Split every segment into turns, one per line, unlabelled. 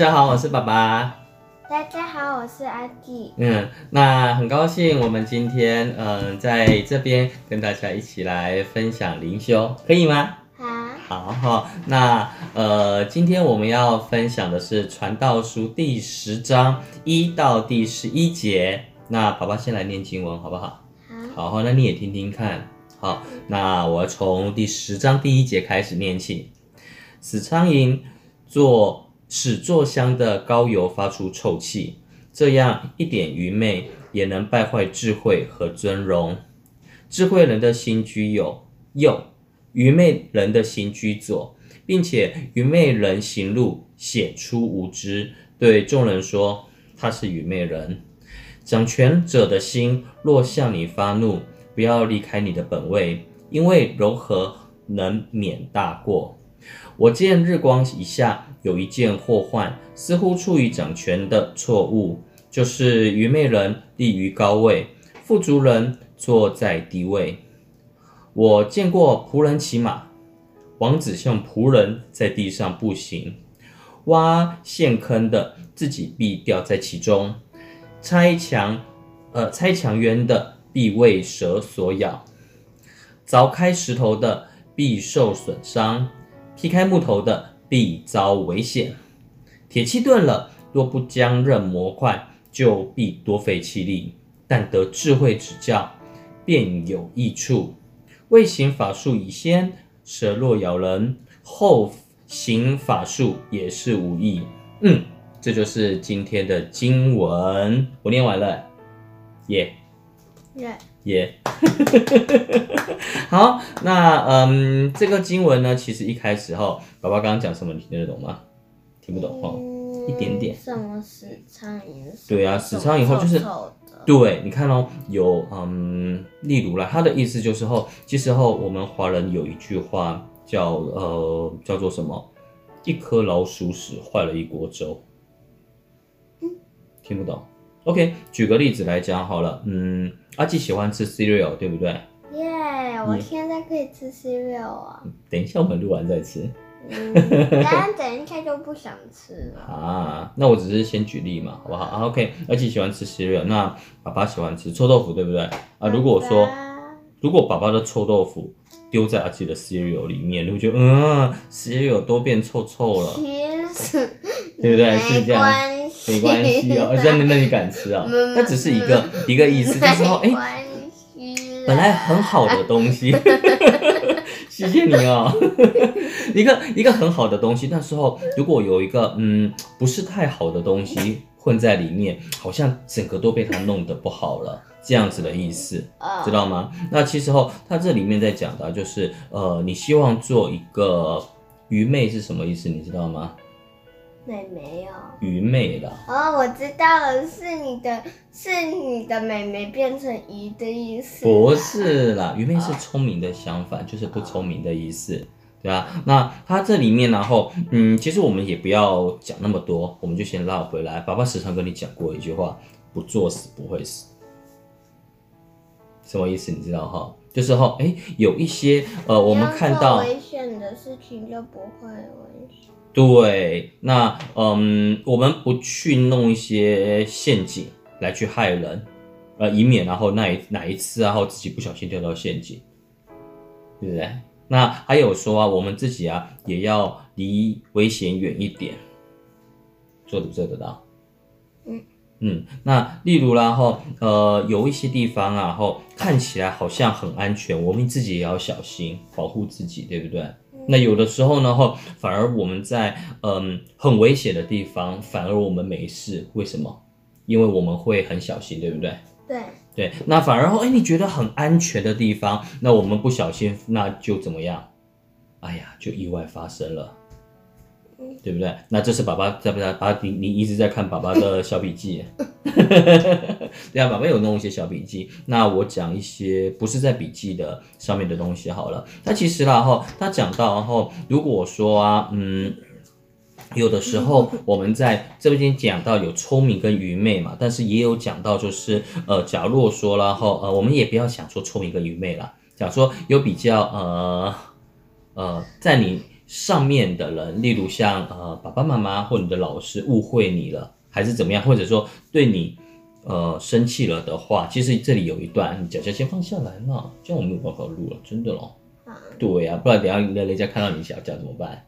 家好，我是爸爸。
大家好，我是阿弟。
嗯，那很高兴我们今天嗯、呃、在这边跟大家一起来分享灵修，可以吗？
好。
好哈，那呃今天我们要分享的是《传道书》第十章一到第十一节。那爸爸先来念经文好不好？好。好，那你也听听看。好，那我从第十章第一节开始念起。死苍蝇做。使做香的膏油发出臭气，这样一点愚昧也能败坏智慧和尊荣。智慧人的心居右，右；愚昧人的心居左，并且愚昧人行路显出无知，对众人说他是愚昧人。掌权者的心若向你发怒，不要离开你的本位，因为柔和能免大过。我见日光以下有一件祸患，似乎出于掌权的错误，就是愚昧人立于高位，富足人坐在低位。我见过仆人骑马，王子像仆人在地上步行，挖陷坑的自己必掉在其中，拆墙呃拆墙垣的必为蛇所咬，凿开石头的必受损伤。劈开木头的必遭危险，铁器钝了，若不将刃磨快，就必多费气力。但得智慧指教，便有益处。未行法术以先，蛇若咬人，后行法术也是无益。嗯，这就是今天的经文，我念完了，耶、
耶。
耶、yeah. 好，那嗯，这个经文呢，其实一开始哈，爸爸刚刚讲什么，你听得懂吗？听不懂哈、嗯，一点点。
什么死苍蝇？
对啊，死苍蝇后就是，对，你看哦，有嗯，例如啦，他的意思就是后，其实后我们华人有一句话叫呃，叫做什么？一颗老鼠屎坏了一锅粥。嗯，听不懂。OK，举个例子来讲好了，嗯，阿纪喜欢吃 cereal，对不对？
耶、yeah，我现在可以吃 cereal 啊。
等一下我们录完再吃。
嗯，但 等一下就不想吃了。
啊，那我只是先举例嘛，好不好？啊，OK，阿纪喜欢吃 cereal，那爸爸喜欢吃臭豆腐，对不对？啊，如果说如果爸爸的臭豆腐丢在阿纪的 cereal 里面，你会觉得嗯，cereal 都变臭臭了。其实，对不对？是这样。没关系哦，那那你敢吃啊？它只是一个一个意思，就是说，哎、欸，本来很好的东西，谢谢你哦，一个一个很好的东西，那时候如果有一个嗯不是太好的东西混在里面，好像整个都被它弄得不好了，这样子的意思，知道吗？那其实后他这里面在讲的，就是呃，你希望做一个愚昧是什么意思？你知道吗？
妹妹哦，
愚昧了
哦，我知道了，是你的，是你的妹妹变成愚的意思。
不是啦，愚昧是聪明的相反，哦，就是不聪明的意思，对吧？那它这里面，然后，嗯，其实我们也不要讲那么多，我们就先绕回来。爸爸时常跟你讲过一句话：不作死不会死。什么意思？你知道哈？就是哈，哎，有一些呃，我们看到
危险的事情就不会危险。
对，那嗯，我们不去弄一些陷阱来去害人，呃，以免然后那一哪一次然后自己不小心掉到陷阱，对不对？那还有说啊，我们自己啊也要离危险远一点，做不做得到？嗯嗯，那例如然后呃有一些地方啊，然后看起来好像很安全，我们自己也要小心保护自己，对不对？那有的时候呢，哈，反而我们在嗯很危险的地方，反而我们没事，为什么？因为我们会很小心，对不对？
对
对，那反而后，哎，你觉得很安全的地方，那我们不小心，那就怎么样？哎呀，就意外发生了。对不对？那这是爸爸在不在？爸爸，你你一直在看爸爸的小笔记，对啊，爸爸有弄一些小笔记。那我讲一些不是在笔记的上面的东西好了。那其实然后他讲到，然后如果说啊，嗯，有的时候 我们在这边讲到有聪明跟愚昧嘛，但是也有讲到就是呃，假如说然后呃，我们也不要想说聪明跟愚昧了，讲说有比较呃呃，在你。上面的人，例如像呃爸爸妈妈或你的老师误会你了，还是怎么样，或者说对你呃生气了的话，其实这里有一段，你脚脚先放下来嘛，这样我没有办法录了，真的咯。对呀、不然等下人人家看到你脚脚怎么办？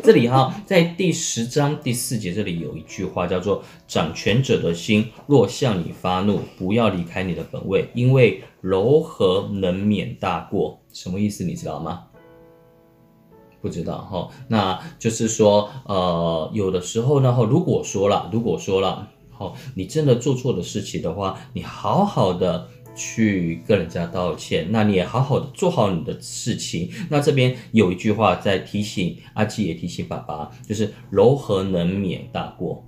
这里哈，在第十章第四节这里有一句话叫做“掌权者的心若向你发怒，不要离开你的本位，因为柔和能免大过”。什么意思？你知道吗？不知道哈，那就是说，呃，有的时候呢，哈如果说了，如果说了，好，你真的做错的事情的话，你好好的。去跟人家道歉，那你也好好的做好你的事情。那这边有一句话在提醒阿基，也提醒爸爸，就是柔和能免大过。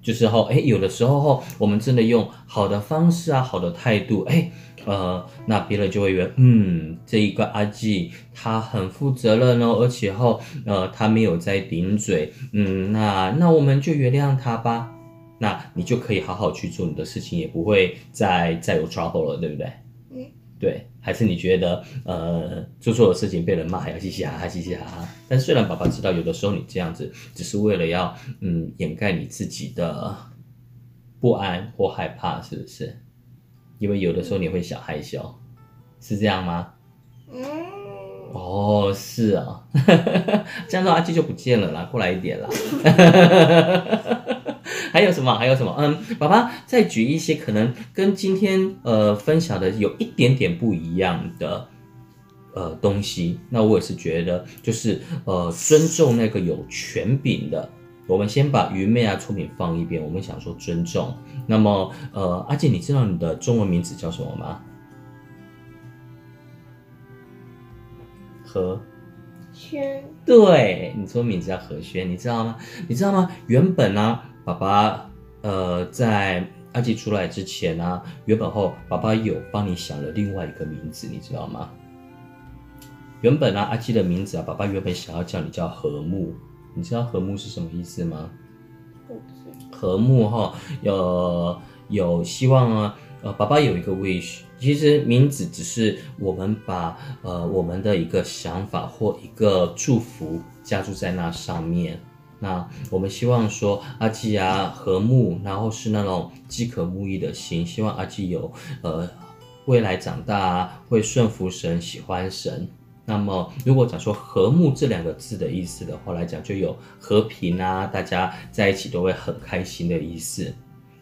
就是后，哎，有的时候后，我们真的用好的方式啊，好的态度，哎，呃，那别人就会以为，嗯，这一个阿纪他很负责任哦，而且后，呃，他没有在顶嘴，嗯，那那我们就原谅他吧。那你就可以好好去做你的事情，也不会再再有 trouble 了，对不对？嗯，对。还是你觉得，呃，做错的事情被人骂还要嘻嘻哈哈，嘻嘻哈哈。但是虽然爸爸知道，有的时候你这样子只是为了要，嗯，掩盖你自己的不安或害怕，是不是？因为有的时候你会小害羞，是这样吗？嗯。哦，是啊。这样的话，阿基就不见了啦，过来一点啦。还有什么？还有什么？嗯，爸爸再举一些可能跟今天呃分享的有一点点不一样的呃东西。那我也是觉得，就是呃尊重那个有权柄的。我们先把愚昧啊、聪明放一边，我们想说尊重。那么呃，阿健，你知道你的中文名字叫什么吗？何
轩。
对，你中文名字叫何轩，你知道吗？你知道吗？原本呢、啊。爸爸，呃，在阿基出来之前呢、啊，原本后爸爸有帮你想了另外一个名字，你知道吗？原本呢、啊，阿基的名字啊，爸爸原本想要叫你叫和睦，你知道和睦是什么意思吗？和睦哈，有有希望啊，呃，爸爸有一个 wish，其实名字只是我们把呃我们的一个想法或一个祝福加注在那上面。那我们希望说阿基啊和睦，然后是那种饥渴慕义的心，希望阿基有呃未来长大啊会顺服神，喜欢神。那么如果讲说和睦这两个字的意思的话来讲，就有和平啊，大家在一起都会很开心的意思。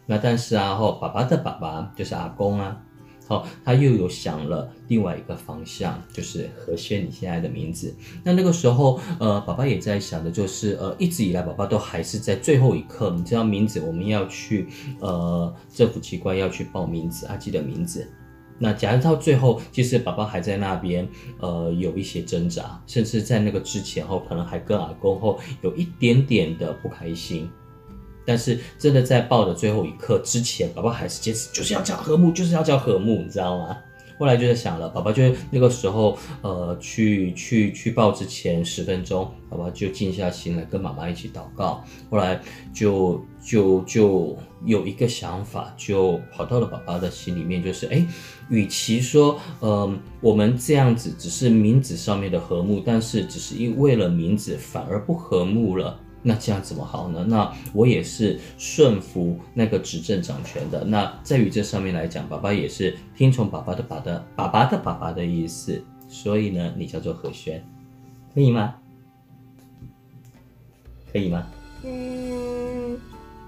那但是啊，后爸爸的爸爸就是阿公啊。好，他又有想了另外一个方向，就是和轩你现在的名字。那那个时候，呃，爸爸也在想的就是，呃，一直以来，爸爸都还是在最后一刻，你知道名字我们要去，呃，政府机关要去报名字，阿基的名字。那假如到最后，其实宝宝还在那边，呃，有一些挣扎，甚至在那个之前后，可能还跟阿公后有一点点的不开心。但是真的在抱的最后一刻之前，宝宝还是坚持就是要叫和睦，就是要叫和睦，你知道吗？后来就在想了，宝宝就那个时候，呃，去去去报之前十分钟，宝宝就静下心来跟妈妈一起祷告。后来就就就有一个想法，就跑到了宝宝的心里面，就是哎，与其说，嗯、呃，我们这样子只是名字上面的和睦，但是只是因为了名字反而不和睦了。那这样怎么好呢？那我也是顺服那个执政掌权的。那在于这上面来讲，爸爸也是听从爸爸的爸的爸爸的爸爸的意思。所以呢，你叫做何轩，可以吗？可以吗？
嗯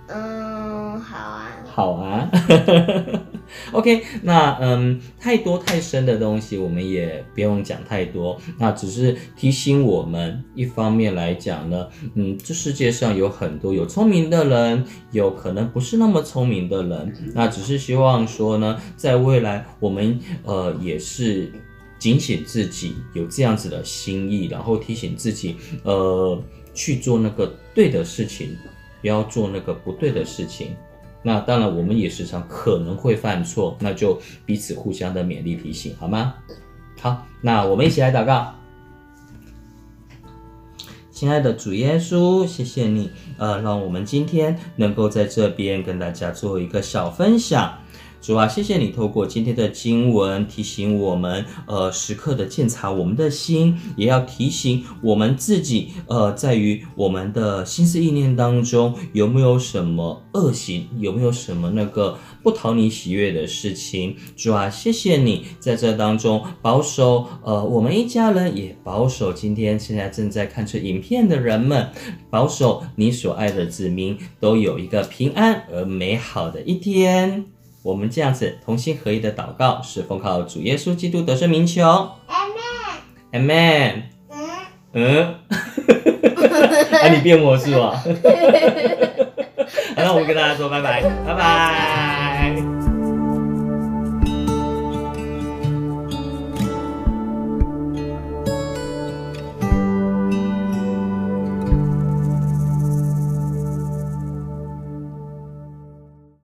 嗯，好啊。
好啊。OK，那嗯，太多太深的东西我们也不用讲太多，那只是提醒我们，一方面来讲呢，嗯，这世界上有很多有聪明的人，有可能不是那么聪明的人，那只是希望说呢，在未来我们呃也是警醒自己有这样子的心意，然后提醒自己呃去做那个对的事情，不要做那个不对的事情。那当然，我们也时常可能会犯错，那就彼此互相的勉励提醒，好吗？好，那我们一起来祷告。亲爱的主耶稣，谢谢你，呃，让我们今天能够在这边跟大家做一个小分享。主啊，谢谢你透过今天的经文提醒我们，呃，时刻的检查我们的心，也要提醒我们自己，呃，在于我们的心思意念当中有没有什么恶行，有没有什么那个不讨你喜悦的事情。主啊，谢谢你在这当中保守，呃，我们一家人也保守今天现在正在看这影片的人们，保守你所爱的子民都有一个平安而美好的一天。我们这样子同心合一的祷告，是奉靠主耶稣基督得胜名求。Amen，Amen。嗯嗯，啊，你变魔术啊？好，那我们跟大家说拜拜，拜拜。